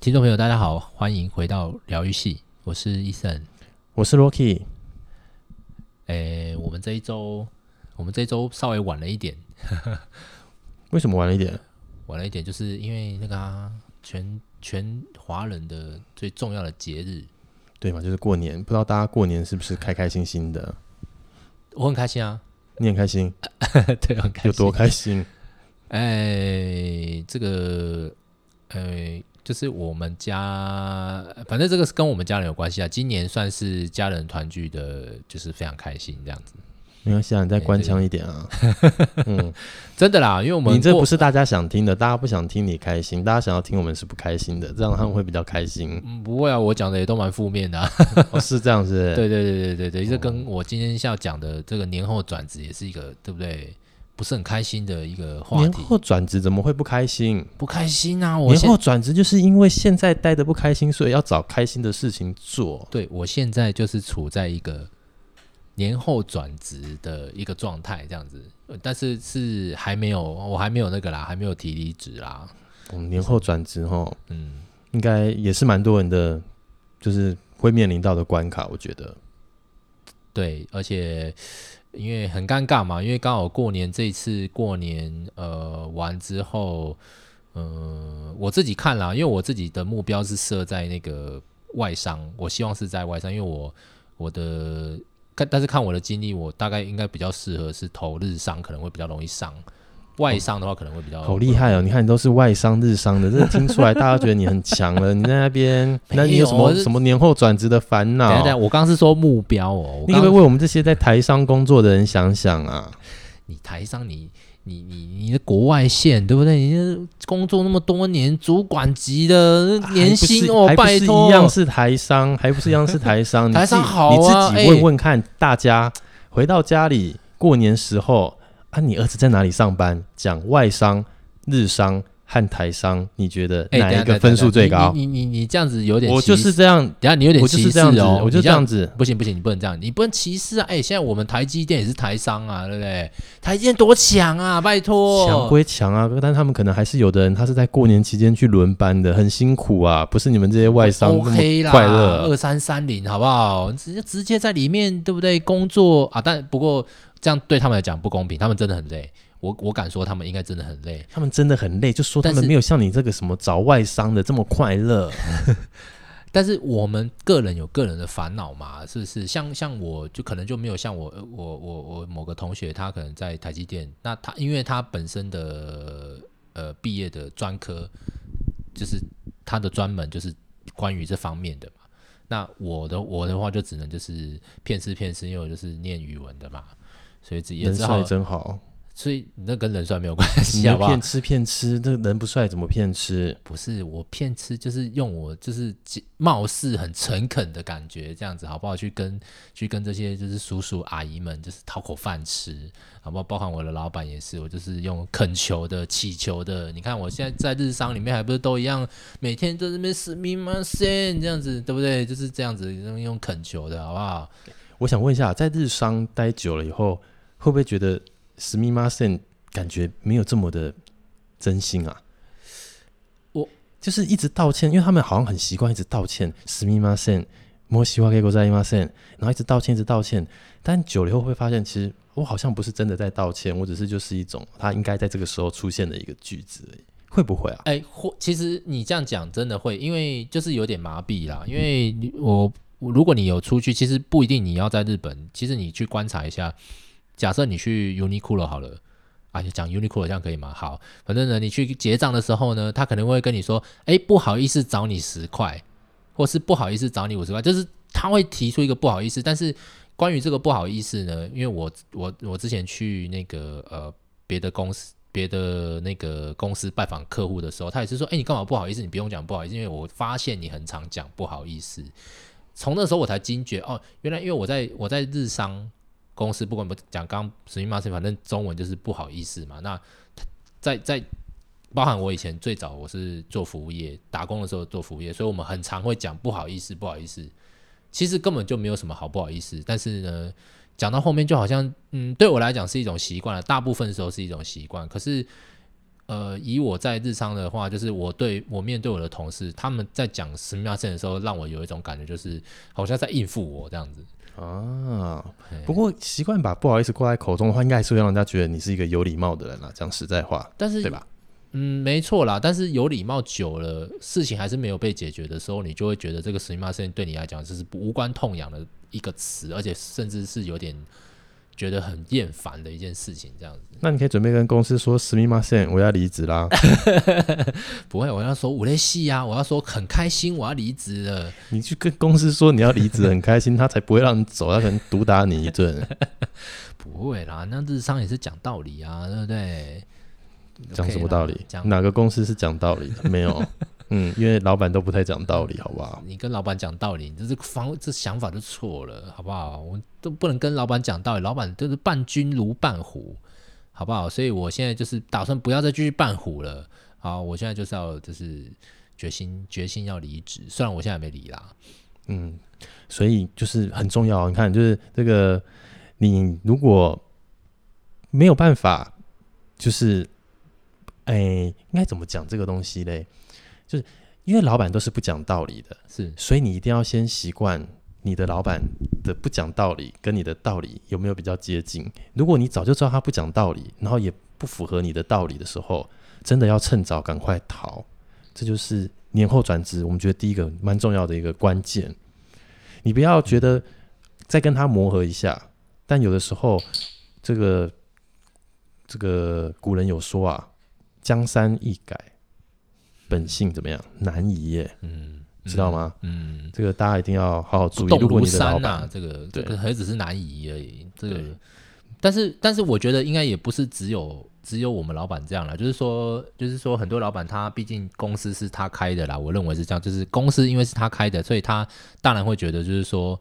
听众朋友，大家好，欢迎回到疗愈系，我是 Eason，我是 Rocky。诶，我们这一周，我们这一周稍微晚了一点，为什么晚了一点？晚了一点，就是因为那个、啊、全全华人的最重要的节日，对嘛？就是过年，不知道大家过年是不是开开心心的？我很开心啊，你很开心，对，很开心，有多开心？哎，这个，哎。就是我们家，反正这个是跟我们家人有关系啊。今年算是家人团聚的，就是非常开心这样子。没关系啊，你再官腔一点啊。嗯，真的啦，因为我们你这不是大家想听的，大家不想听你开心，大家想要听我们是不开心的，这样他们会比较开心。嗯，不会啊，我讲的也都蛮负面的啊。哦，是这样子。对对对对对对，这跟我今天要讲的这个年后转职也是一个，对不对？不是很开心的一个话题。年后转职怎么会不开心？不开心啊！我年后转职就是因为现在待的不开心，所以要找开心的事情做。对，我现在就是处在一个年后转职的一个状态，这样子。但是是还没有，我还没有那个啦，还没有提离职啦。我们年后转职哈，嗯，应该也是蛮多人的，就是会面临到的关卡，我觉得。对，而且。因为很尴尬嘛，因为刚好过年这一次过年呃完之后，嗯、呃，我自己看啦，因为我自己的目标是设在那个外商，我希望是在外商，因为我我的看，但是看我的经历，我大概应该比较适合是投日商，可能会比较容易上。外商的话可能会比较好厉害哦！你看你都是外商日商的，这听出来大家觉得你很强了。你在那边，那你有什么什么年后转职的烦恼？等等，我刚刚是说目标哦。你可不可以为我们这些在台商工作的人想想啊？你台商，你你你你的国外线对不对？你工作那么多年，主管级的年薪哦，拜托，一样是台商，还不是一样是台商？台商好啊，你自己问问看，大家回到家里过年时候。啊，你儿子在哪里上班？讲外商、日商和台商，你觉得哪一个分数最高？你你你，你这样子有点，我就是这样。等下你有点歧视哦，我就这样子，不行不行，你不能这样，你不能歧视啊！哎，现在我们台积电也是台商啊，对不对？台积电多强啊，拜托。强归强啊，但他们可能还是有的人，他是在过年期间去轮班的，很辛苦啊，不是你们这些外商 OK 啦，快乐二三三零好不好？直接直接在里面对不对？工作啊，但不过。这样对他们来讲不公平，他们真的很累。我我敢说，他们应该真的很累。他们真的很累，就说他们没有像你这个什么找外商的这么快乐。但是我们个人有个人的烦恼嘛，是不是？像像我就可能就没有像我我我我某个同学，他可能在台积电，那他因为他本身的呃毕业的专科就是他的专门就是关于这方面的嘛。那我的我的话就只能就是骗吃骗吃，因为我就是念语文的嘛。所以也人帅真好，所以那跟人帅没有关系，好不好？骗吃骗吃，这人不帅怎么骗吃？不是我骗吃，就是用我就是貌似很诚恳的感觉，这样子好不好？去跟去跟这些就是叔叔阿姨们就是讨口饭吃，好不好？包含我的老板也是，我就是用恳求的、祈求的。你看我现在在日商里面还不是都一样，每天都在那边すみません这样子，对不对？就是这样子用用恳求的好不好？我想问一下，在日商待久了以后。 会不会觉得すみません感觉没有这么的真心啊？我就是一直道歉，因为他们好像很习惯一直道歉，すみません、申し訳ございません，然后一直道歉，一直道歉。但久了以后会发现，其实我好像不是真的在道歉，我只是就是一种他应该在这个时候出现的一个句子而已。会不会啊？哎，或其实你这样讲真的会，因为就是有点麻痹啦。因为我如果你有出去，其实不一定你要在日本，其实你去观察一下。 假设你去 Uniqlo 好了，啊，讲 Uniqlo 这样可以吗？好，反正呢，你去结账的时候呢，他可能会跟你说，哎，不好意思，找你十块，或是不好意思，找你五十块，就是他会提出一个不好意思。但是关于这个不好意思呢，因为我我我之前去那个呃别的公司别的那个公司拜访客户的时候，他也是说，哎，你干嘛不好意思？你不用讲不好意思，因为我发现你很常讲不好意思。从那时候我才惊觉，哦，原来因为我在我在日商。公司不管不讲，刚什么反正中文就是不好意思嘛。那在在包含我以前最早我是做服务业打工的时候做服务业，所以我们很常会讲不好意思，不好意思。其实根本就没有什么好不好意思，但是呢，讲到后面就好像嗯，对我来讲是一种习惯了。大部分时候是一种习惯，可是 呃，以我在日商的话，就是我对我面对我的同事，他们在讲すみません的时候，让我有一种感觉，就是好像在应付我这样子 啊。不过习惯把不好意思挂在口中的话，应该还是会让人家觉得你是一个有礼貌的人啊。讲实在话，但是对吧？嗯，没错啦。但是有礼貌久了，事情还是没有被解决的时候，你就会觉得这个すみません对你来讲就是无关痛痒的一个词，而且甚至是有点。 觉得很厌烦的一件事情，这样子。那你可以准备跟公司说すみません，我要离职啦。不会，我要说嬉しい呀，我要说很开心，我要离职了。你去跟公司说你要离职，很开心，他才不会让你走，他可能毒打你一顿。不会啦，那日商也是讲道理啊，对不对？讲什么道理？哪个公司是讲道理的？没有。 嗯，因为老板都不太讲道理，好不好？你跟老板讲道理，你这是方这想法就错了，好不好？我都不能跟老板讲道理，老板就是伴君如伴虎，好不好？所以我现在就是打算不要再继续伴虎了。好，我现在就是要就是决心决心要离职，虽然我现在没离啦。嗯，所以就是很重要，你看，就是这个你如果没有办法，就是哎，应该怎么讲这个东西嘞？就是因为老板都是不讲道理的，是，所以你一定要先习惯你的老板的不讲道理跟你的道理有没有比较接近。如果你早就知道他不讲道理，然后也不符合你的道理的时候，真的要趁早赶快逃。这就是年后转职，我们觉得第一个蛮重要的一个关键。你不要觉得再跟他磨合一下，但有的时候，这个这个古人有说啊，江山易改。本性怎么样？难移耶，嗯，知道吗？嗯，这个大家一定要好好注意。不动如山呐，这个这个还只是难移而已。这个，但是但是我觉得应该也不是只有只有我们老板这样了，就是说就是说很多老板他毕竟公司是他开的啦，我认为是这样，就是公司因为是他开的，所以他当然会觉得就是说，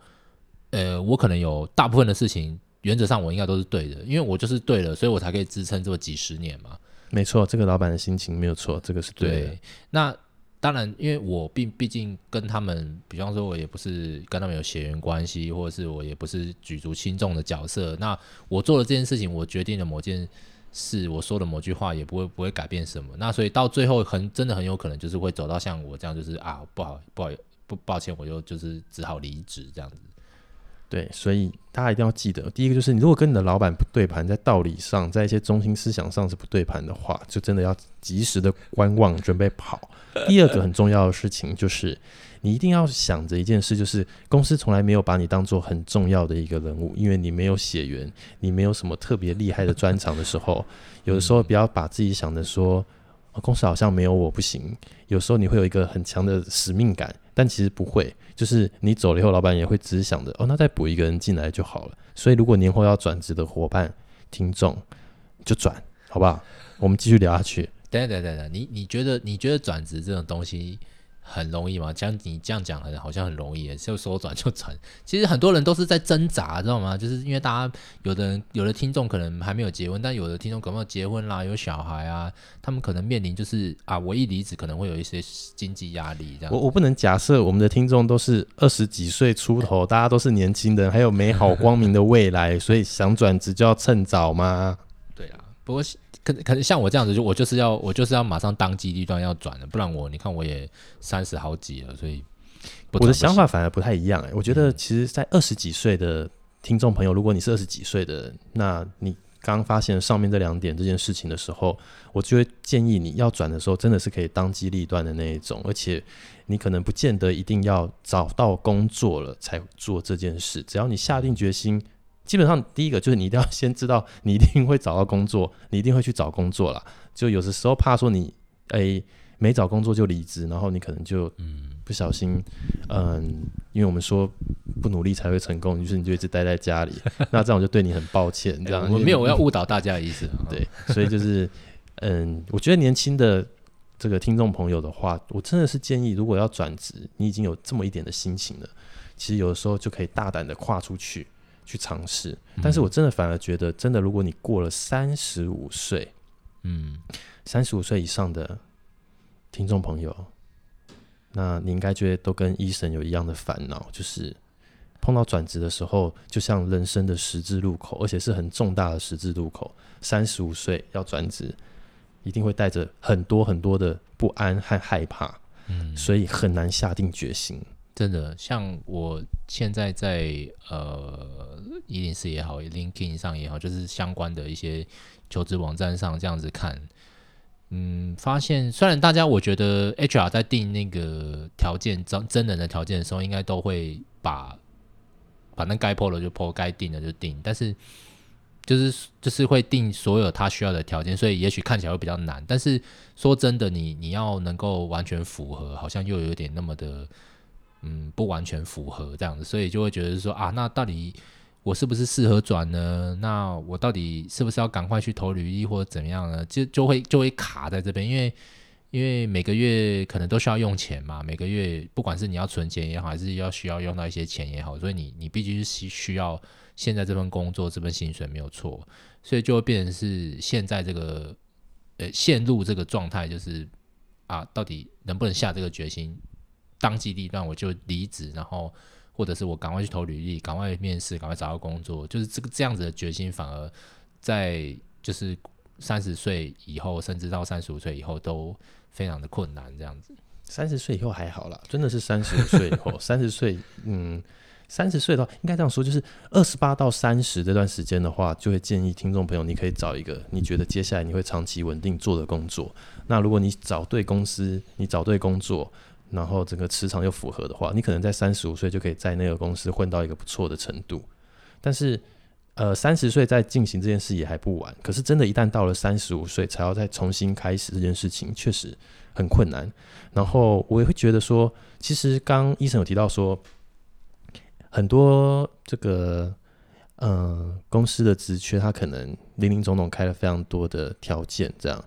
呃，我可能有大部分的事情原则上我应该都是对的，因为我就是对了，所以我才可以支撑这么几十年嘛。没错，这个老板的心情没有错，这个是对。那当然，因为我毕毕竟跟他们，比方说，我也不是跟他们有血缘关系，或者是我也不是举足轻重的角色。那我做了这件事情，我决定了某件事，我说的某句话也不会不会改变什么。那所以到最后很真的很有可能就是会走到像我这样，就是啊，不好不好不抱歉，我就就是只好离职这样子。对，所以大家一定要记得，第一个就是你如果跟你的老板不对盘，在道理上，在一些中心思想上是不对盘的话，就真的要及时的观望，准备跑。第二个很重要的事情就是，你一定要想着一件事，就是公司从来没有把你当做很重要的一个人物，因为你没有血缘，你没有什么特别厉害的专长的时候，有的时候不要把自己想的说，公司好像没有我不行。有时候你会有一个很强的使命感。但其实不会，就是你走了以后，老板也会只是想着哦，那再补一个人进来就好了。所以，如果年后要转职的伙伴、听众，就转，好不好？我们继续聊下去。等等等等，你你觉得你觉得转职这种东西？很容易吗？像你这样讲，好像很容易，就说转就转。其实很多人都是在挣扎，知道吗？就是因为大家有的人，有的听众可能还没有结婚，但有的听众可能结婚啦，有小孩啊，他们可能面临就是啊，我一离职可能会有一些经济压力。这样，我我不能假设我们的听众都是二十几岁出头，大家都是年轻人，还有美好光明的未来，所以想转职就要趁早吗？对啊，不过。可可能像我这样子，就我就是要我就是要马上当机立断要转了，不然我你看我也三十好几了，所以我的想法反而不太一样哎。我觉得其实，在二十几岁的听众朋友，如果你是二十几岁的，那你刚发现上面这两点这件事情的时候，我就会建议你要转的时候，真的是可以当机立断的那一种，而且你可能不见得一定要找到工作了才做这件事，只要你下定决心。基本上，第一个就是你一定要先知道，你一定会找到工作，你一定会去找工作啦。就有的时候怕说你诶没找工作就离职，然后你可能就嗯不小心嗯，因为我们说不努力才会成功，于是你就一直待在家里，那这样我就对你很抱歉。这样、欸、我没有要误导大家的意思，对，所以就是嗯，我觉得年轻的这个听众朋友的话，我真的是建议，如果要转职，你已经有这么一点的心情了，其实有的时候就可以大胆的跨出去。去尝试，但是我真的反而觉得，真的，如果你过了三十五岁，嗯，三十五岁以上的听众朋友，那你应该觉得都跟 Eason 有一样的烦恼，就是碰到转职的时候，就像人生的十字路口，而且是很重大的十字路口。三十五岁要转职，一定会带着很多很多的不安和害怕，嗯，所以很难下定决心。真的，像我现在在呃一零四也好，LinkedIn 上也好，就是相关的一些求职网站上这样子看，嗯，发现虽然大家我觉得 HR 在定那个条件真真人的条件的时候，应该都会把反正该破了就破该定的就定，但是。就是就是会定所有他需要的条件，所以也许看起来会比较难。但是说真的，你你要能够完全符合，好像又有点那么的，嗯，不完全符合这样子，所以就会觉得说啊，那到底我是不是适合转呢？那我到底是不是要赶快去投履历或者怎么样呢？就就会就会卡在这边，因为因为每个月可能都需要用钱嘛，每个月不管是你要存钱也好，还是要需要用到一些钱也好，所以你你必须是需要。现在这份工作，这份薪水没有错，所以就会变成是现在这个呃陷入这个状态，就是啊，到底能不能下这个决心，当机立断我就离职，然后或者是我赶快去投履历，赶快面试，赶快找到工作，就是这个这样子的决心，反而在就是三十岁以后，甚至到三十五岁以后都非常的困难，这样子。三十岁以后还好啦，真的是三十五岁以后，三十岁嗯。三十岁的话，应该这样说，就是二十八到三十这段时间的话，就会建议听众朋友，你可以找一个你觉得接下来你会长期稳定做的工作。那如果你找对公司，你找对工作，然后整个磁场又符合的话，你可能在三十五岁就可以在那个公司混到一个不错的程度。但是，呃，三十岁再进行这件事也还不晚。可是，真的，一旦到了三十五岁才要再重新开始这件事情，确实很困难。然后，我也会觉得说，其实刚医生有提到说。很多这个嗯、呃、公司的职缺，他可能林林总总开了非常多的条件，这样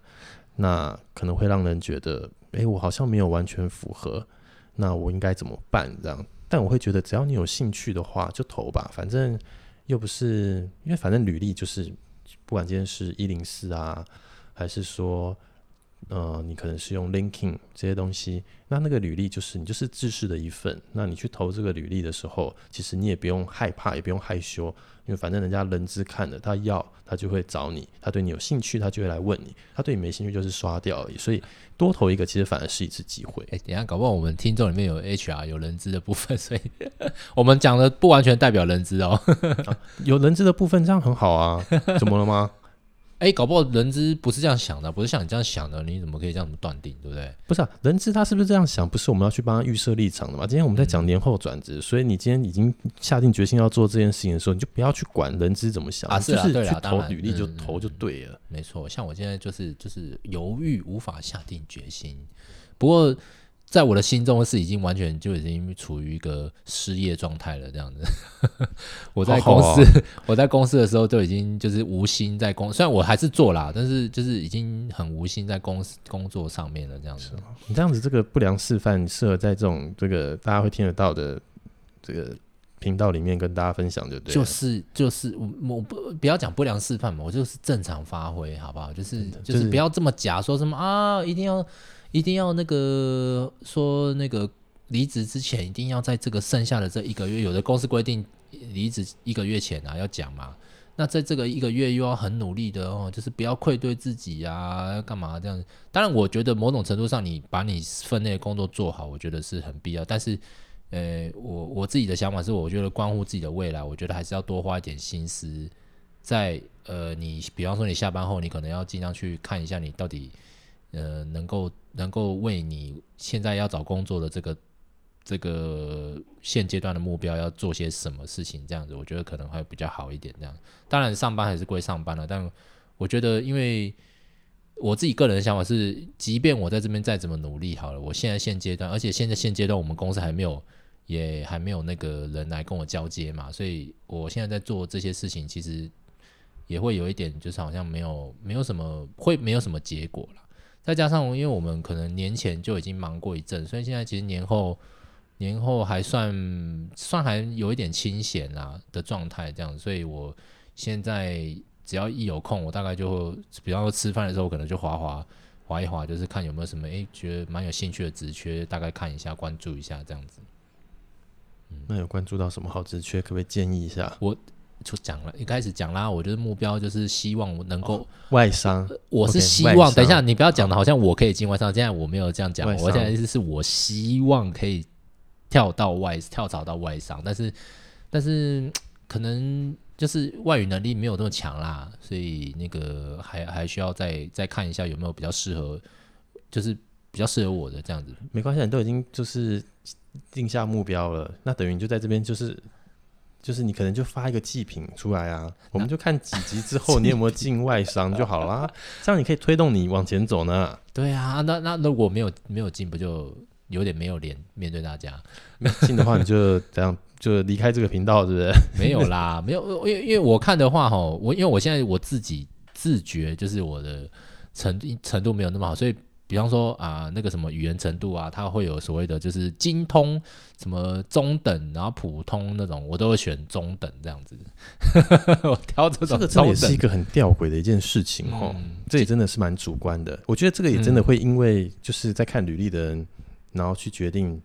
那可能会让人觉得，哎，我好像没有完全符合，那我应该怎么办？这样，但我会觉得，只要你有兴趣的话，就投吧，反正又不是，因为反正履历就是，不管今天是一零四啊，还是说。呃，你可能是用 LinkedIn 这些东西，那那个履历就是你就是知识的一份。那你去投这个履历的时候，其实你也不用害怕，也不用害羞，因为反正人家人资看了，他要他就会找你，他对你有兴趣，他就会来问你，他对你没兴趣就是刷掉而已。所以多投一个，其实反而是一次机会。哎、欸，等一下搞不好我们听众里面有 HR 有人资的部分，所以 我们讲的不完全代表人资哦、啊。有人资的部分这样很好啊，怎么了吗？哎，搞不好人资不是这样想的，不是像你这样想的，你怎么可以这样子断定，对不对？不是啊，人资他是不是这样想？不是我们要去帮他预设立场的嘛？今天我们在讲年后转职，嗯、所以你今天已经下定决心要做这件事情的时候，你就不要去管人资怎么想，啊，是啊，就是去投履历就投就对了。没错，像我现在就是就是犹豫，无法下定决心。不过。在我的心中是已经完全就已经处于一个失业状态了，这样子。我在公司，好好啊、我在公司的时候就已经就是无心在工，虽然我还是做啦，但是就是已经很无心在公司工作上面了，这样子。你这样子这个不良示范，适合在这种这个大家会听得到的这个频道里面跟大家分享，就对。就是就是我我不不要讲不良示范嘛，我就是正常发挥，好不好？就是就是不要这么假，说什么啊，一定要。一定要那个说那个离职之前，一定要在这个剩下的这一个月，有的公司规定离职一个月前啊要讲嘛。那在这个一个月又要很努力的哦，就是不要愧对自己啊，要干嘛这样？当然，我觉得某种程度上，你把你分内的工作做好，我觉得是很必要。但是，呃，我我自己的想法是，我觉得关乎自己的未来，我觉得还是要多花一点心思在呃，你比方说你下班后，你可能要尽量去看一下你到底。呃，能够能够为你现在要找工作的这个这个现阶段的目标要做些什么事情，这样子我觉得可能会比较好一点。这样，当然上班还是归上班了，但我觉得，因为我自己个人的想法是，即便我在这边再怎么努力好了，我现在现阶段，而且现在现阶段我们公司还没有也还没有那个人来跟我交接嘛，所以我现在在做这些事情，其实也会有一点，就是好像没有没有什么会没有什么结果了。再加上，因为我们可能年前就已经忙过一阵，所以现在其实年后年后还算算还有一点清闲啦的状态，这样。所以我现在只要一有空，我大概就会，比方说吃饭的时候，我可能就滑滑滑一滑，就是看有没有什么诶觉得蛮有兴趣的职缺，大概看一下，关注一下这样子。嗯，那有关注到什么好职缺，可不可以建议一下？我就讲了，一开始讲啦，我觉得目标就是希望我能够、哦、外商，我是希望。Okay, 等一下，你不要讲的好像我可以进外商，现在我没有这样讲，我现在意思是我希望可以跳到外跳槽到外商，但是但是可能就是外语能力没有那么强啦，所以那个还还需要再再看一下有没有比较适合，就是比较适合我的这样子。没关系，你都已经就是。定下目标了，那等于你就在这边，就是就是你可能就发一个祭品出来啊，我们就看几集之后 你有没有进外商就好啦，这样你可以推动你往前走呢。对啊，那那如果没有没有进，不就有点没有脸面对大家？没进的话你就这样就离开这个频道，是不是？没有啦，没有，因为因为我看的话，哈，我因为我现在我自己自觉就是我的程程度没有那么好，所以。比方说啊，那个什么语言程度啊，它会有所谓的，就是精通、什么中等，然后普通那种，我都会选中等这样子。我挑这种，这个也是一个很吊诡的一件事情哦。嗯、这也真的是蛮主观的。我觉得这个也真的会因为就是在看履历的人，嗯、然后去决定，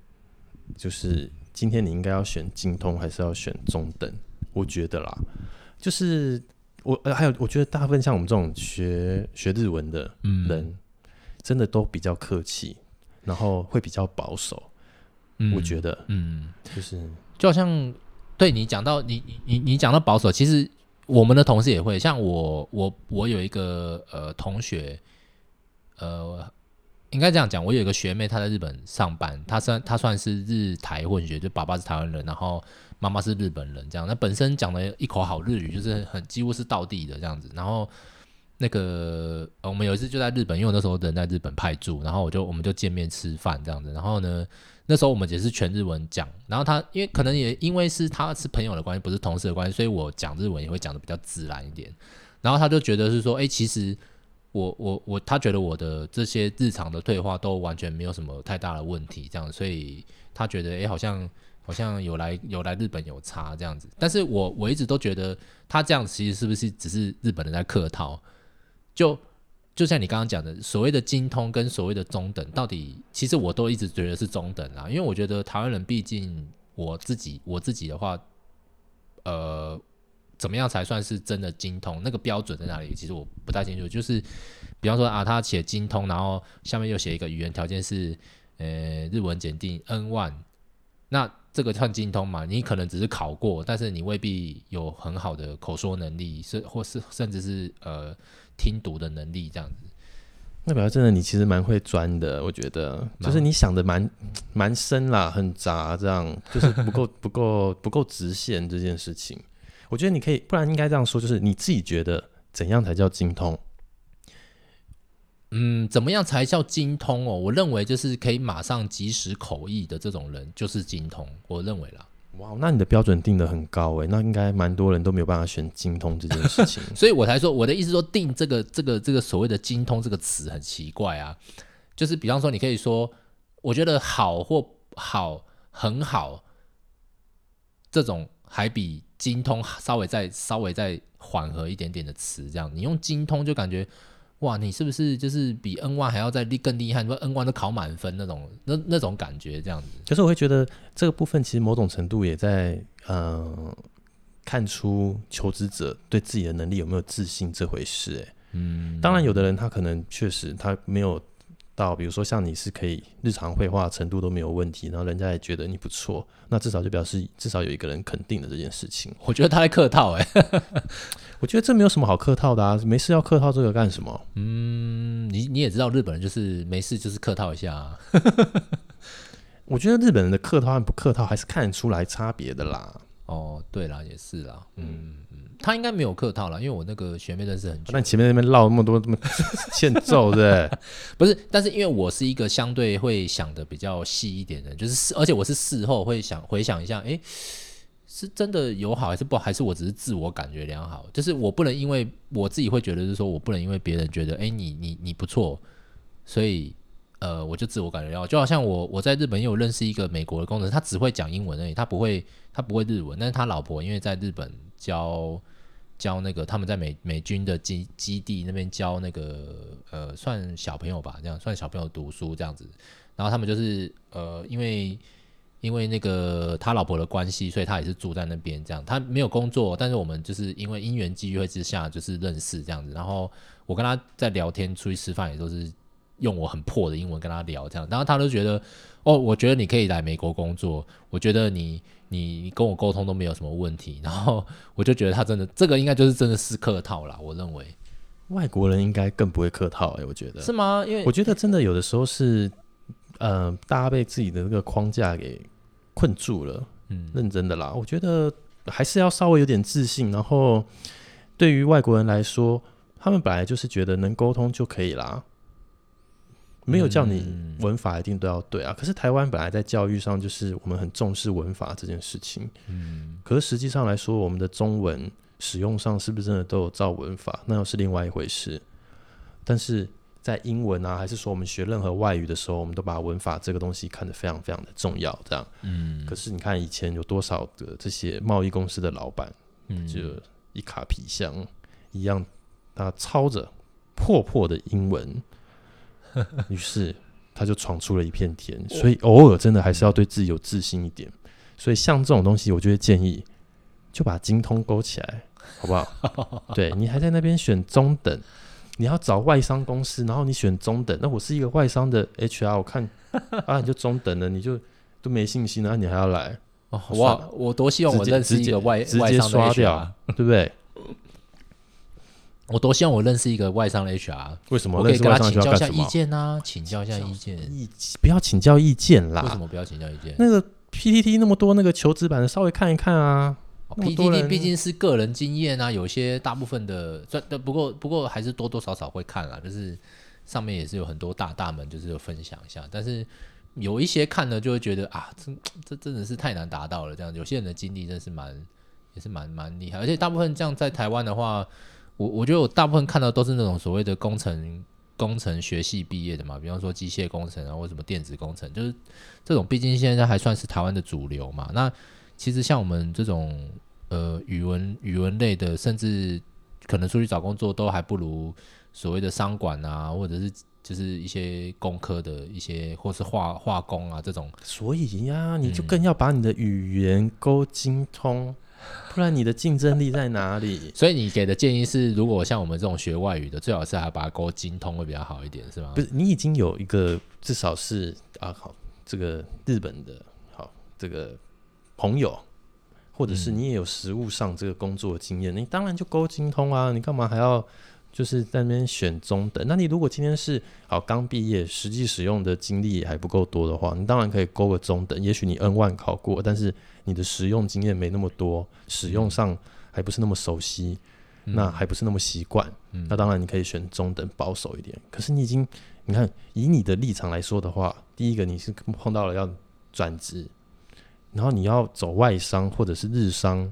就是今天你应该要选精通还是要选中等。我觉得啦，就是我呃还有，我觉得大部分像我们这种学学日文的人。嗯真的都比较客气，然后会比较保守。嗯，我觉得，嗯，就是就好像对你讲到你你你你讲到保守，其实我们的同事也会，像我我我有一个呃同学，呃，应该这样讲，我有一个学妹，她在日本上班，她算她算是日台混血，就爸爸是台湾人，然后妈妈是日本人，这样，那本身讲了一口好日语，就是很几乎是道地的这样子，然后。那个，我们有一次就在日本，因为我那时候人在日本派驻，然后我就我们就见面吃饭这样子。然后呢，那时候我们也是全日文讲。然后他因为可能也因为是他是朋友的关系，不是同事的关系，所以我讲日文也会讲得比较自然一点。然后他就觉得是说，哎、其实我我我，他觉得我的这些日常的对话都完全没有什么太大的问题，这样，所以他觉得，哎、好像好像有来有来日本有差这样子。但是我我一直都觉得他这样其实是不是只是日本人在客套？就就像你刚刚讲的，所谓的精通跟所谓的中等，到底其实我都一直觉得是中等啊，因为我觉得台湾人毕竟我自己我自己的话，呃，怎么样才算是真的精通？那个标准在哪里？其实我不太清楚。就是比方说啊，他写精通，然后下面又写一个语言条件是呃日文检定 N1，那这个算精通嘛？你可能只是考过，但是你未必有很好的口说能力，是或是甚至是呃。听读的能力这样子，那表示真的你其实蛮会钻的，我觉得就是你想的蛮蛮深啦，很杂这样，就是不够 不够不够直线这件事情。我觉得你可以，不然应该这样说，就是你自己觉得怎样才叫精通？嗯，怎么样才叫精通哦？我认为就是可以马上及时口译的这种人就是精通，我认为啦。哇，那你的标准定的很高诶，那应该蛮多人都没有办法选精通这件事情，所以我才说我的意思说定这个这个这个所谓的精通这个词很奇怪啊，就是比方说你可以说我觉得好或好很好，这种还比精通稍微再稍微再缓和一点点的词，这样你用精通就感觉。哇，你是不是就是比 N one 还要再厉更厉害？你说 N one 都考满分那种，那那种感觉这样子。可是我会觉得这个部分其实某种程度也在嗯、呃、看出求职者对自己的能力有没有自信这回事。哎，嗯，当然有的人他可能确实他没有到，比如说像你是可以日常绘画程度都没有问题，然后人家也觉得你不错，那至少就表示至少有一个人肯定了这件事情。我觉得他在客套哎。我觉得这没有什么好客套的啊，没事要客套这个干什么？嗯，你你也知道日本人就是没事就是客套一下啊。我觉得日本人的客套和不客套还是看得出来差别的啦。哦，对啦，也是啦。嗯嗯，他应该没有客套了，因为我那个学妹认识很久。那前面那边唠那么多，这么欠揍，对 不是，但是因为我是一个相对会想的比较细一点的，就是而且我是事后会想回想一下，哎。是真的友好还是不好？还是我只是自我感觉良好？就是我不能因为我自己会觉得，是说我不能因为别人觉得，哎、欸，你你你不错，所以呃，我就自我感觉良好。就好像我我在日本也有认识一个美国的工程师，他只会讲英文而已，他不会他不会日文。但是他老婆因为在日本教教那个他们在美美军的基基地那边教那个呃算小朋友吧，这样算小朋友读书这样子。然后他们就是呃因为。因为那个他老婆的关系，所以他也是住在那边这样。他没有工作，但是我们就是因为因缘际会之下就是认识这样子。然后我跟他在聊天，出去吃饭也都是用我很破的英文跟他聊这样。然后他都觉得哦，我觉得你可以来美国工作，我觉得你你你跟我沟通都没有什么问题。然后我就觉得他真的这个应该就是真的是客套啦，我认为。外国人应该更不会客套哎、欸，我觉得是吗？因为我觉得真的有的时候是，呃，大家被自己的那个框架给困住了。嗯，认真的啦，我觉得还是要稍微有点自信。然后对于外国人来说，他们本来就是觉得能沟通就可以啦，没有叫你文法一定都要对啊。嗯、可是台湾本来在教育上就是我们很重视文法这件事情。嗯，可是实际上来说，我们的中文。使用上是不是真的都有照文法？那又是另外一回事。但是在英文啊，还是说我们学任何外语的时候，我们都把文法这个东西看得非常非常的重要。这样，嗯。可是你看以前有多少的这些贸易公司的老板，嗯，就一卡皮箱一样，他抄着破破的英文，于是他就闯出了一片天。所以偶尔真的还是要对自己有自信一点。所以像这种东西，我就会建议就把精通勾起来。好不好？对，你还在那边选中等，你要找外商公司，然后你选中等。那我是一个外商的 HR，我看 啊，你就中等了，你就都没信心，然后你还要来？哦，我我多希望我认识一个外直接刷掉，对不对？我多希望我认识一个外商的 HR，为什么？我可以跟他请教一下意见啊，请教一下意见。意不要请教意见啦？为什么不要请教意见？那个 PPT 那么多那个求职版的，稍微看一看啊。PPT 毕竟是个人经验啊，有些大部分的，不过不过还是多多少少会看啦，就是上面也是有很多大大们，就是有分享一下。但是有一些看了就会觉得啊，这这真的是太难达到了。这样有些人的经历真的是蛮也是蛮蛮厉害，而且大部分这样在台湾的话，我我觉得我大部分看到都是那种所谓的工程工程学系毕业的嘛，比方说机械工程啊，或什么电子工程，就是这种毕竟现在还算是台湾的主流嘛。那其实像我们这种呃语文语文类的，甚至可能出去找工作都还不如所谓的商管啊，或者是就是一些工科的一些，或是化化工啊这种。所以呀，你就更要把你的语言勾精通，嗯、不然你的竞争力在哪里？所以你给的建议是，如果像我们这种学外语的，最好是还把它勾精通会比较好一点，是吗？不是，你已经有一个至少是啊，好，这个日本的，好这个。朋友，或者是你也有实务上这个工作经验，嗯、你当然就勾精通啊！你干嘛还要就是在那边选中等？那你如果今天是好刚毕业，实际使用的经历还不够多的话，你当然可以勾个中等。也许你 N 万考过，但是你的实用经验没那么多，使用上还不是那么熟悉，嗯、那还不是那么习惯。嗯、那当然你可以选中等，保守一点。可是你已经，你看以你的立场来说的话，第一个你是碰到了要转职。然后你要走外商或者是日商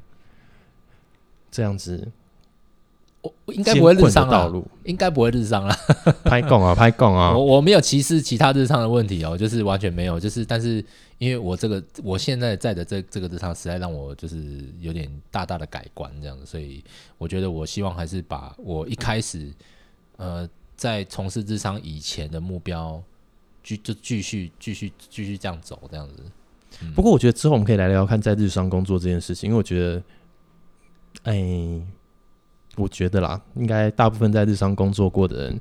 这样子，我应该不会日商道路，应该不会日商啦。拍供啊，拍供啊！我我没有歧视其他日商的问题哦，就是完全没有，就是但是因为我这个我现在在的这这个日商实在让我就是有点大大的改观这样子，所以我觉得我希望还是把我一开始呃在从事日商以前的目标继就继续继续继续这样走这样子。不过我觉得之后我们可以来聊聊看在日商工作这件事情，因为我觉得，哎，我觉得啦，应该大部分在日商工作过的人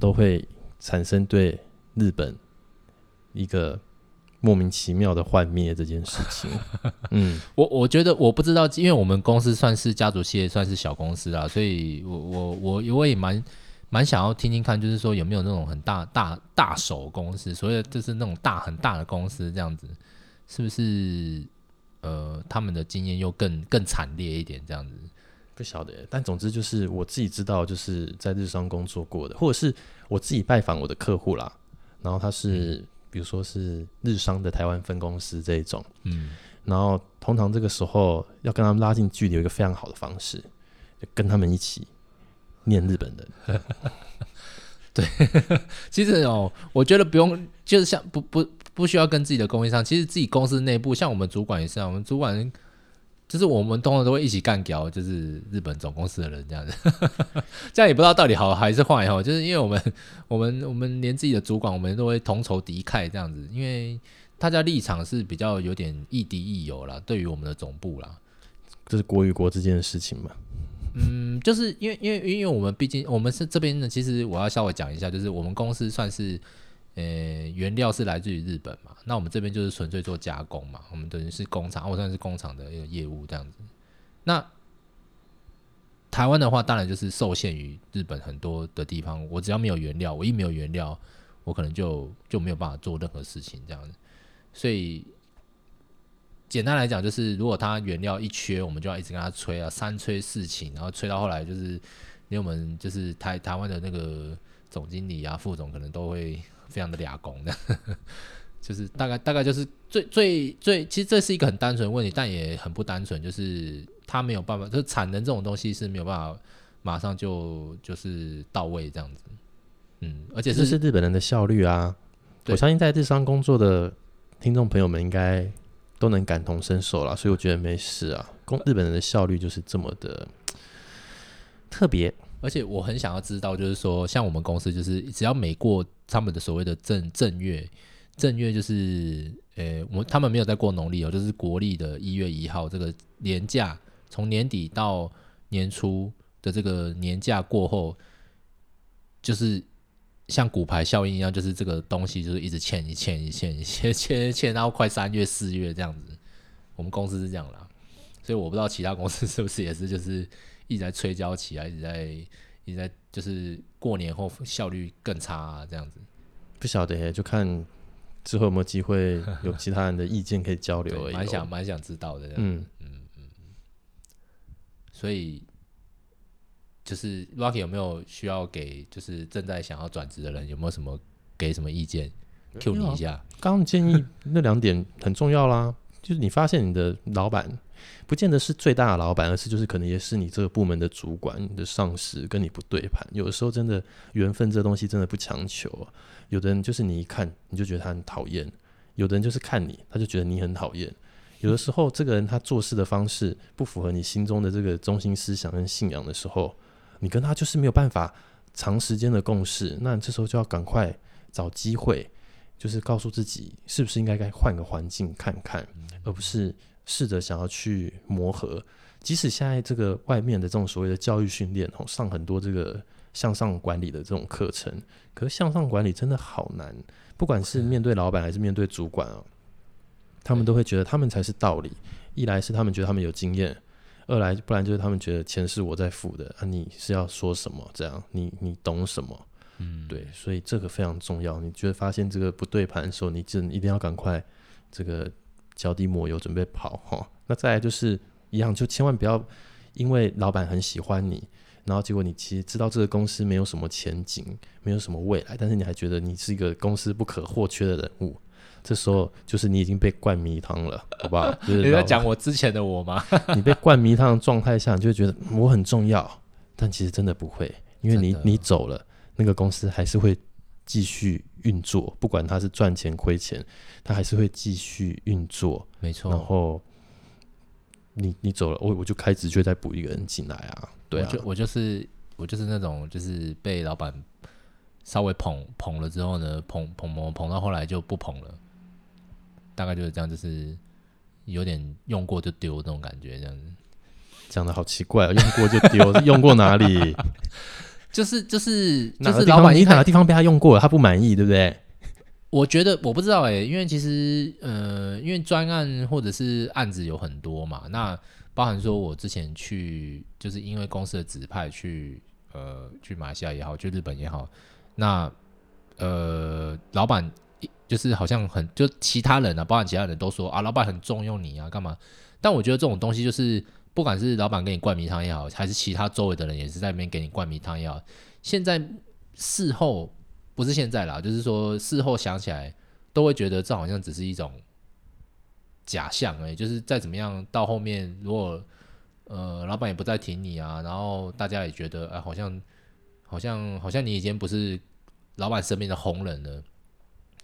都会产生对日本一个莫名其妙的幻灭这件事情。嗯，我我觉得我不知道，因为我们公司算是家族企业，算是小公司啦，所以我我我我也蛮蛮想要听听看，就是说有没有那种很大大大手公司，所以就是那种大很大的公司这样子。是不是呃，他们的经验又更更惨烈一点？这样子不晓得，但总之就是我自己知道，就是在日商工作过的，或者是我自己拜访我的客户啦。然后他是、嗯、比如说是日商的台湾分公司这一种，嗯，然后通常这个时候要跟他们拉近距离，有一个非常好的方式，就跟他们一起念日本人。对，其实哦，我觉得不用，就是像不不。不需要跟自己的供应商，其实自己公司内部，像我们主管也是啊。我们主管就是我们通常都会一起干掉，就是日本总公司的人这样子，这样也不知道到底好还是坏哈。就是因为我们 我们我们连自己的主管，我们都会同仇敌忾这样子，因为大家立场是比较有点亦敌亦友啦，对于我们的总部啦，这是国与国之间的事情嘛。嗯，就是因为因为因为我们毕竟我们是这边呢，其实我要稍微讲一下，就是我们公司算是。呃，原料是来自于日本嘛？那我们这边就是纯粹做加工嘛。我们等于是工厂，我算是工厂的一个业务这样子。那台湾的话，当然就是受限于日本很多的地方。我只要没有原料，我一没有原料，我可能就就没有办法做任何事情这样子。所以简单来讲，就是如果他原料一缺，我们就要一直跟他催啊，三催四请，然后催到后来就是连我们就是台台湾的那个总经理啊、副总可能都会。非常的俩工的，就是大概大概就是最最最，其实这是一个很单纯的问题，但也很不单纯，就是他没有办法，就是产能这种东西是没有办法马上就就是到位这样子，嗯，而且是这是日本人的效率啊，我相信在日商工作的听众朋友们应该都能感同身受啦，所以我觉得没事啊，工日本人的效率就是这么的特别。而且我很想要知道，就是说，像我们公司，就是只要每过他们的所谓的正正月，正月就是，呃，我他们没有在过农历哦，就是国历的一月一号这个年假，从年底到年初的这个年假过后，就是像骨牌效应一样，就是这个东西就是一直欠一欠一欠一欠欠欠到快三月四月这样子。我们公司是这样啦，所以我不知道其他公司 是不是也是就是。一直在催交期啊，一直在一直在，就是过年后效率更差啊，这样子。不晓得耶，就看之后有没有机会 有其他人的意见可以交流而已。蛮想蛮想知道的。嗯嗯嗯。所以就是 Rocky 有没有需要给，就是正在想要转职的人有没有什么给什么意见？Q 你一下。刚刚建议那两点很重要啦，就是你发现你的老板。不见得是最大的老板，而是就是可能也是你这个部门的主管、你的上司跟你不对盘。有的时候真的缘分这东西真的不强求啊。有的人就是你一看你就觉得他很讨厌，有的人就是看你他就觉得你很讨厌。有的时候这个人他做事的方式不符合你心中的这个中心思想跟信仰的时候，你跟他就是没有办法长时间的共事。那这时候就要赶快找机会，就是告诉自己是不是应该该换个环境看看，而不是。试着想要去磨合，即使现在这个外面的这种所谓的教育训练，哦，上很多这个向上管理的这种课程，可是向上管理真的好难。不管是面对老板还是面对主管啊，他们都会觉得他们才是道理。一来是他们觉得他们有经验，二来不然就是他们觉得钱是我在付的啊，你是要说什么？这样你你懂什么？嗯，对，所以这个非常重要。你觉得发现这个不对盘的时候，你真一定要赶快这个。脚底抹油，准备跑哈。那再来就是一样，就千万不要因为老板很喜欢你，然后结果你其实知道这个公司没有什么前景，没有什么未来，但是你还觉得你是一个公司不可或缺的人物。这时候就是你已经被灌迷汤了，好不好？就是、你在讲我之前的我吗？你被灌迷汤的状态下，你就会觉得我很重要，但其实真的不会，因为你你走了，那个公司还是会。继续运作，不管他是赚钱亏钱，他还是会继续运作。没错。然后你你走了，我我就开直觉再补一个人进来啊。对啊，我就我就是我就是那种就是被老板稍微捧捧了之后呢，捧捧捧捧到后来就不捧了，大概就是这样，就是有点用过就丢那种感觉，这样子。讲的好奇怪啊，用过就丢，用过哪里？就是就是就是老板，你哪个地方被他用过了，他不满意，对不对？我觉得我不知道哎、欸，因为其实呃，因为专案或者是案子有很多嘛，那包含说我之前去，就是因为公司的指派去呃去马来西亚也好，去日本也好，那呃老板就是好像很就其他人啊，包含其他人都说啊，老板很重用你啊，干嘛？但我觉得这种东西就是。不管是老板给你灌迷汤也好，还是其他周围的人也是在那边给你灌迷汤也好，现在事后不是现在啦，就是说事后想起来都会觉得这好像只是一种假象哎，就是再怎么样到后面，如果呃老板也不再挺你啊，然后大家也觉得哎、好像好像好像你已经不是老板身边的红人了，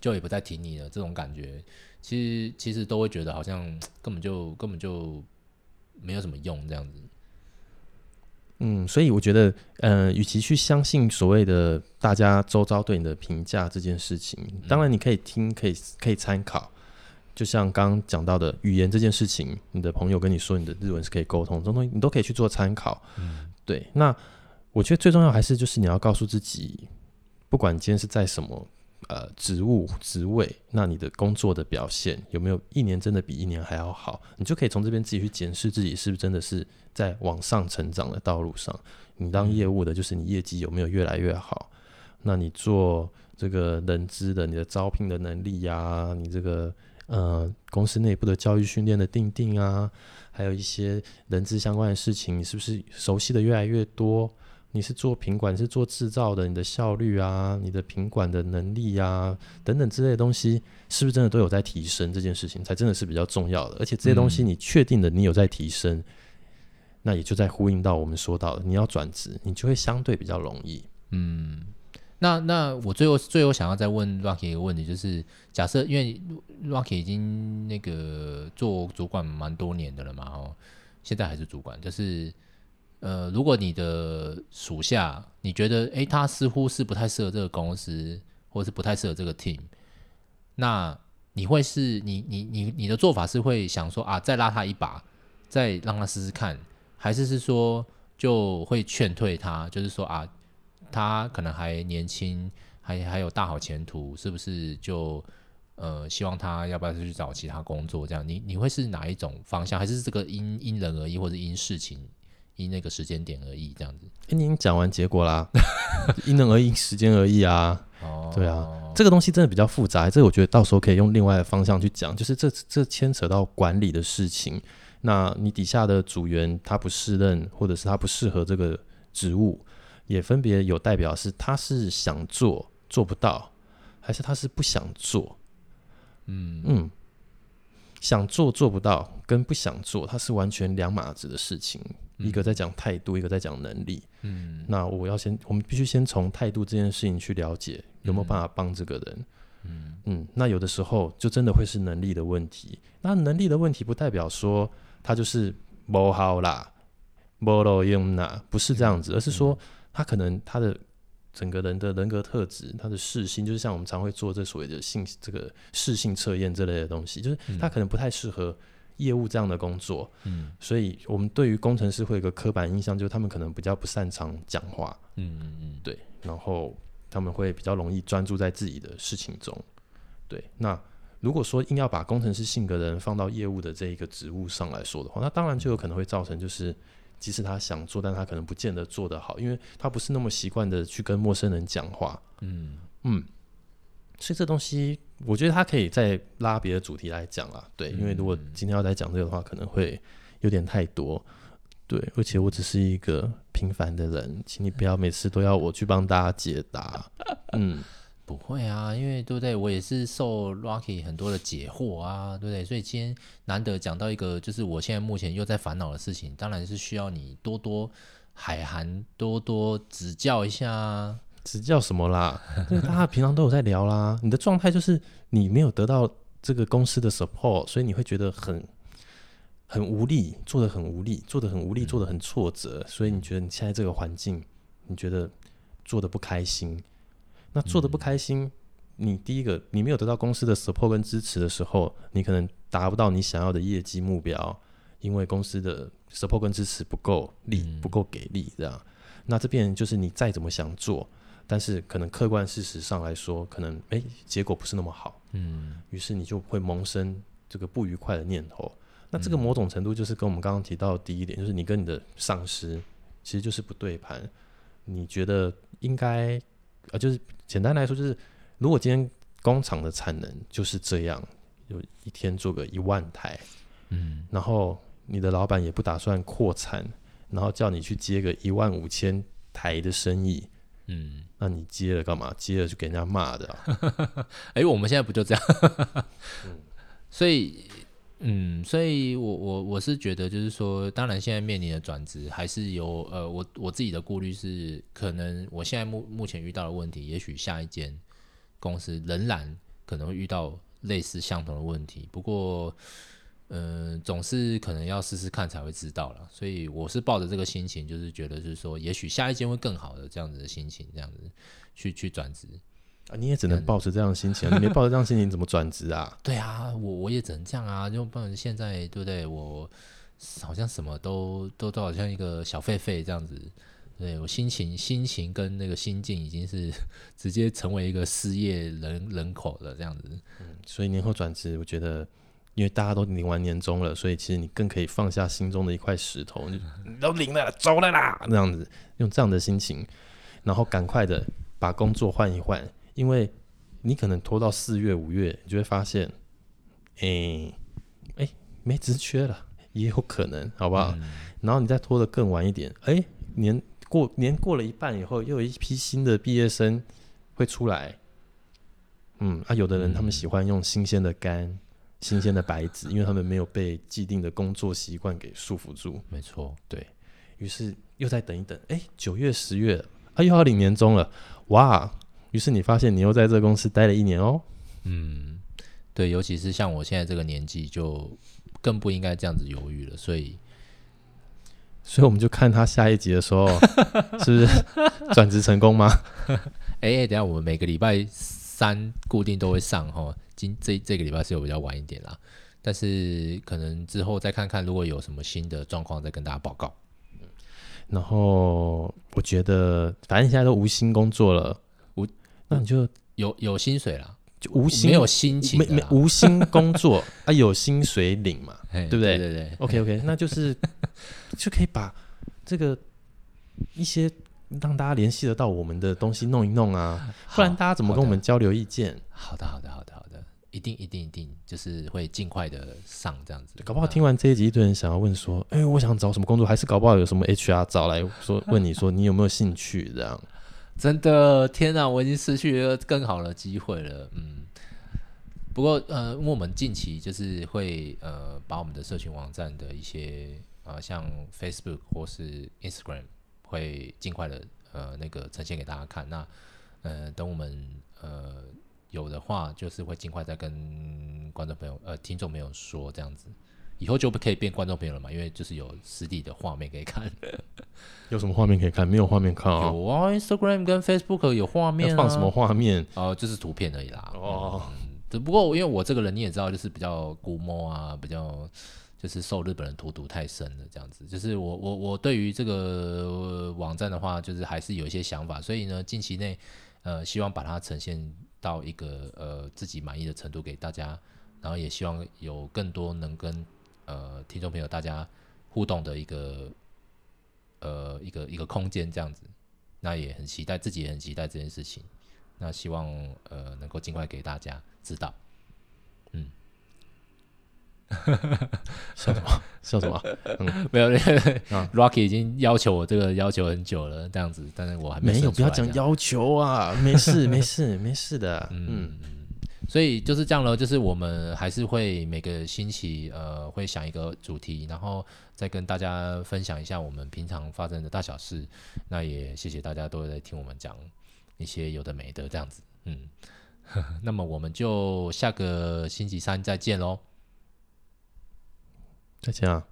就也不再挺你了，这种感觉其实其实都会觉得好像根本就根本就。没有什么用这样子。嗯，所以我觉得，呃，与其去相信所谓的大家周遭对你的评价这件事情，当然你可以听，可以可以参考。就像刚刚讲到的语言这件事情，你的朋友跟你说你的日文是可以沟通，这种东西你都可以去做参考。嗯，对。那我觉得最重要还是就是你要告诉自己，不管今天是在什么呃职务职位，那你的工作的表现有没有一年真的比一年还要好，你就可以从这边自己去检视自己是不是真的是。在往上成长的道路上，你当业务的，就是你业绩有没有越来越好？那你做这个人资的，你的招聘的能力呀、你这个呃公司内部的教育训练的定定啊，还有一些人资相关的事情，你是不是熟悉的越来越多？你是做品管，是做制造的，你的效率啊，你的品管的能力啊，等等之类的东西，是不是真的都有在提升？这件事情才真的是比较重要的。而且这些东西，你确定的你有在提升。嗯那也就在呼应到我们说到的，你要转职，你就会相对比较容易。嗯，那那我最后最后想要再问 Rocky 一个问题，就是假设因为 Rocky 已经那个做主管蛮多年的了嘛，哦，现在还是主管，就是呃，如果你的属下你觉得诶，他似乎是不太适合这个公司，或者是不太适合这个 team，那你会是你你你你的做法是会想说啊，再拉他一把，再让他试试看。还是是说就会劝退他，就是说啊，他可能还年轻，还还有大好前途，是不是就呃希望他要不要去找其他工作？这样，你你会是哪一种方向？还是这个因因人而异，或者因事情因那个时间点而异？这样子？欸、你已经讲完结果啦，因人而异，时间而异啊。哦，对啊，这个东西真的比较复杂，这个我觉得到时候可以用另外的方向去讲，就是这这牵扯到管理的事情。那你底下的组员他不适任，或者是他不适合这个职务，也分别有代表是他是想做做不到，还是他是不想做？嗯嗯，想做做不到跟不想做，它是完全两码子的事情。嗯、一个在讲态度，一个在讲能力。嗯，那我要先，我们必须先从态度这件事情去了解有没有办法帮这个人。嗯嗯，那有的时候就真的会是能力的问题。那能力的问题不代表说。他就是不好啦，不路用啦，不是这样子，而是说他可能他的整个人的人格特质，他的适性，就是像我们常会做这所谓的性这个适性测验这类的东西，就是他可能不太适合业务这样的工作，嗯，所以我们对于工程师会有一个刻板印象，就是他们可能比较不擅长讲话，嗯嗯嗯，对，然后他们会比较容易专注在自己的事情中，对，那。如果说硬要把工程师性格的人放到业务的这一个职务上来说的话，那当然就有可能会造成，就是即使他想做，但他可能不见得做得好，因为他不是那么习惯的去跟陌生人讲话。嗯。嗯，所以这东西我觉得他可以再拉别的主题来讲啦。对，因为如果今天要再讲这个的话，可能会有点太多。对，而且我只是一个平凡的人，请你不要每次都要我去帮大家解答。嗯。不会啊，因为对不对？我也是受 Rocky 很多的解惑啊，对不对？所以今天难得讲到一个，就是我现在目前又在烦恼的事情，当然是需要你多多海涵，多多指教一下。指教什么啦？因为大家平常都有在聊啦。你的状态就是你没有得到这个公司的 support，所以你会觉得很很无力，做的很无力，做的很无力，做的很挫折，所以你觉得你现在这个环境，你觉得做的不开心。那做的不开心，嗯，你第一个你没有得到公司的 support 跟支持的时候，你可能达不到你想要的业绩目标，因为公司的 support 跟支持不够力，不够给力，这样。那这边就是你再怎么想做，但是可能客观事实上来说，可能诶结果不是那么好，嗯，于是你就会萌生这个不愉快的念头。那这个某种程度就是跟我们刚刚提到的第一点，就是你跟你的上司其实就是不对盘，你觉得应该。啊，就是简单来说，就是如果今天工厂的产能就是这样，有一天做个一万台，嗯，然后你的老板也不打算扩产，然后叫你去接个一万五千台的生意，嗯，那你接了干嘛？接了就给人家骂的，啊。哎，我们现在不就这样？嗯，所以。嗯，所以我我我是觉得，就是说，当然现在面临的转职还是有，呃，我我自己的顾虑是，可能我现在目目前遇到的问题，也许下一间公司仍然可能会遇到类似相同的问题。不过，嗯、呃，总是可能要试试看才会知道了。所以我是抱着这个心情，就是觉得是说，也许下一间会更好的这样子的心情，这样子去去转职啊。你也只能抱着这样的心情，你没抱着这样的心情怎么转职啊？对啊，我我也只能这样啊，就不然现在对不对？我好像什么都都都好像一个小狒狒这样子。对，我心情心情跟那个心境已经是 直接成为一个失业人人口了这样子。嗯，所以年后转职，我觉得。因为大家都领完年终了，所以其实你更可以放下心中的一块石头，你都领了，走了啦，这样子，用这样的心情，然后赶快的把工作换一换，因为你可能拖到四月五月，你就会发现，哎、欸，哎、欸，没职缺了，也有可能，好不好？嗯、然后你再拖得更晚一点，哎、欸，年过年过了一半以后，又有一批新的毕业生会出来，嗯，啊，有的人他们喜欢用新鲜的肝。新鲜的白纸，因为他们没有被既定的工作习惯给束缚住。没错，对，于是又再等一等，哎，九月、十月，啊，又要领年终了，哇！于是你发现你又在这个公司待了一年哦。嗯，对，尤其是像我现在这个年纪，就更不应该这样子犹豫了。所以，所以我们就看他下一集的时候，是不是转职成功吗？哎，等下我们每个礼拜三固定都会上哈。今这这个礼拜是有比较晚一点啦，但是可能之后再看看，如果有什么新的状况，再跟大家报告。然后我觉得，反正现在都无薪工作了，无那你就有有薪水了，就无薪没有心情，没没无薪工作 啊，有薪水领嘛，对不对？对对对，OK OK，那就是 就可以把这个一些让大家联系得到我们的东西弄一弄啊，不然大家怎么跟我们交流意见？好的好的，好的，好的。一定一定一定，就是会尽快的上这样子。搞不好听完这一集，一堆人想要问说：“哎、欸，我想找什么工作？”还是搞不好有什么 HR 找来说问你说：“你有没有兴趣？”这样。真的，天哪！我已经失去了更好的机会了。嗯。不过呃，因为我们近期就是会呃，把我们的社群网站的一些呃，像 Facebook 或是 Instagram，会尽快的呃那个呈现给大家看。那呃，等我们呃。有的话，就是会尽快再跟观众朋友、呃听众朋友说这样子，以后就不可以变观众朋友了嘛，因为就是有实体的画面可以看。有什么画面可以看？没有画面看啊？有啊，Instagram 跟 Facebook 有画面啊。放什么画面？哦、呃，就是图片而已啦。哦、嗯，只不过因为我这个人你也知道，就是比较估摸啊，比较就是受日本人荼毒太深了，这样子。就是我我我对于这个网站的话，就是还是有一些想法，所以呢，近期内呃希望把它呈现。到一个呃自己满意的程度给大家，然后也希望有更多能跟呃听众朋友大家互动的一个呃一个一个空间这样子，那也很期待自己也很期待这件事情，那希望呃能够尽快给大家知道，嗯。笑什么？笑什么？嗯，没有那个 Rocky 已经要求我这个要求很久了，这样子，但是我还没，没有，不要讲要求啊，没事，没事，没事的，嗯，嗯，所以就是这样了，就是我们还是会每个星期呃会想一个主题，然后再跟大家分享一下我们平常发生的大小事。那也谢谢大家都在听我们讲一些有的没的这样子，嗯，那么我们就下个星期三再见喽。再见啊！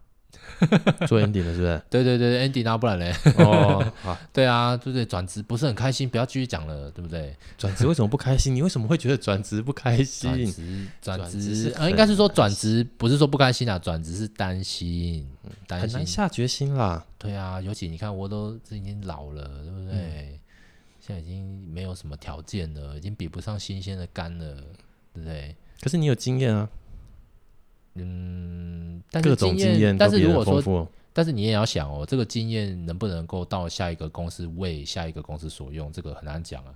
做 ending 了是不是？对对对，ending 啊，不然嘞？哦，好，对啊，对对，转职不是很开心，不要继续讲了，对不对？转职为什么不开心？你为什么会觉得转职不开心？转职，转职，呃，应该是说转职不是说不开心啊，转职是担心，担心，很难下决心啦。对啊，尤其你看，我都已经老了，对不对？嗯、现在已经没有什么条件了，已经比不上新鲜的肝了，对不对？可是你有经验啊。嗯，但是经验，但是如果说，但是你也要想哦，这个经验能不能够到下一个公司为下一个公司所用，这个很难讲啊。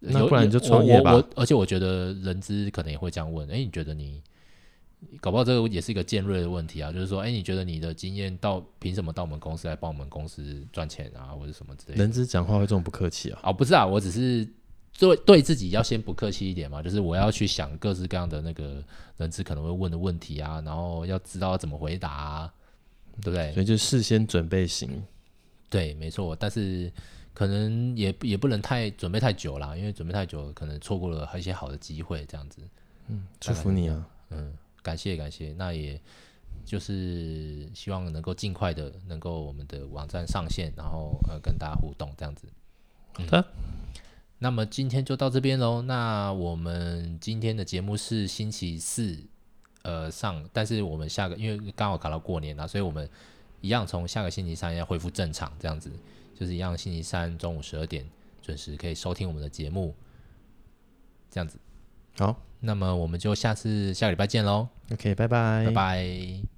那不然你就创业吧。而且我觉得人资可能也会这样问，哎，你觉得你搞不好这个也是一个尖锐的问题啊，就是说，哎，你觉得你的经验到凭什么到我们公司来帮我们公司赚钱啊，或者什么之类的？人资讲话会这么不客气啊？哦，不是啊，我只是。对对自己要先不客气一点嘛，就是我要去想各式各样的那个人资可能会问的问题啊，然后要知道要怎么回答啊，对不对？所以就事先准备型。对，没错，但是可能也也不能太准备太久啦，因为准备太久可能错过了一些好的机会，这样子。嗯，祝福你啊。嗯，感谢感谢，那也就是希望能够尽快的能够我们的网站上线，然后呃跟大家互动这样子。好的、嗯，那么今天就到这边喽。那我们今天的节目是星期四呃上，但是我们下个因为刚好卡到过年了，所以我们一样从下个星期三要恢复正常这样子，就是一样星期三中午十二点准时可以收听我们的节目，这样子。好，那么我们就下次下个礼拜见喽。OK，拜拜，拜拜。